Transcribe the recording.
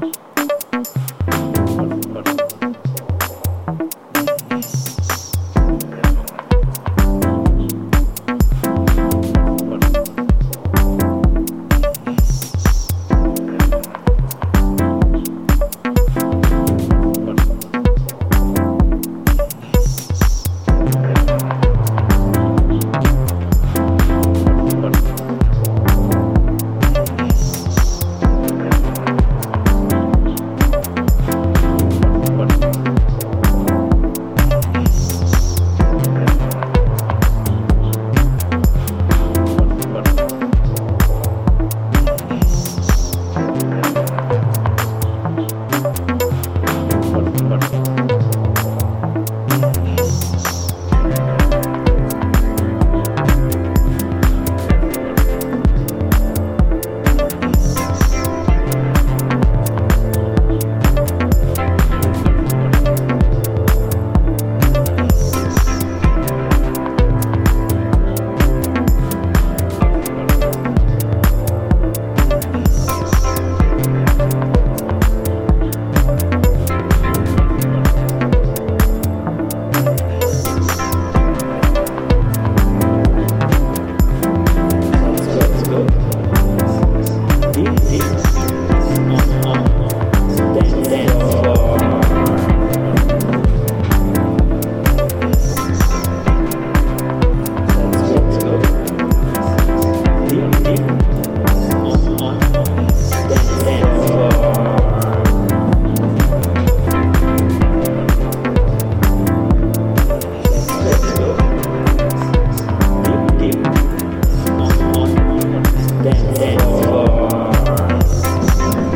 Bye.